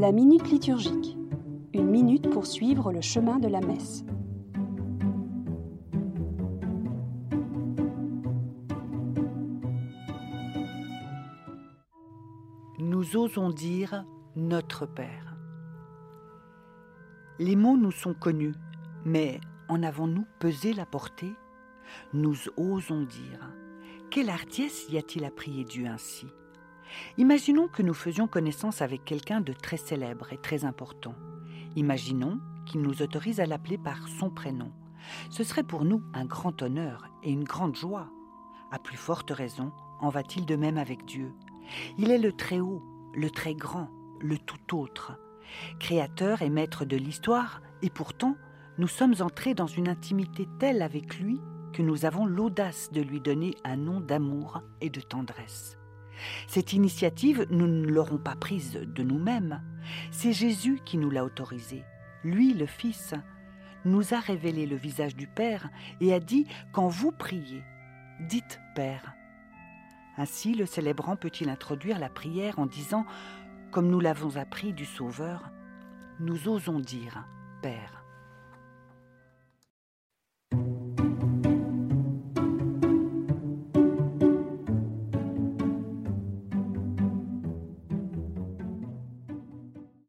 La minute liturgique. Une minute pour suivre le chemin de la messe. Nous osons dire Notre Père. Les mots nous sont connus, mais en avons-nous pesé la portée? Nous osons dire. Quelle hardiesse y a-t-il à prier Dieu ainsi? Imaginons que nous faisions connaissance avec quelqu'un de très célèbre et très important. Imaginons qu'il nous autorise à l'appeler par son prénom. Ce serait pour nous un grand honneur et une grande joie. À plus forte raison, en va-t-il de même avec Dieu Il est le très haut, le très grand, le tout autre. Créateur et maître de l'histoire, et pourtant, nous sommes entrés dans une intimité telle avec lui que nous avons l'audace de lui donner un nom d'amour et de tendresse. Cette initiative, nous ne l'aurons pas prise de nous-mêmes. C'est Jésus qui nous l'a autorisée. Lui, le Fils, nous a révélé le visage du Père et a dit Quand vous priez, dites Père. Ainsi, le célébrant peut-il introduire la prière en disant, comme nous l'avons appris du Sauveur, Nous osons dire Père.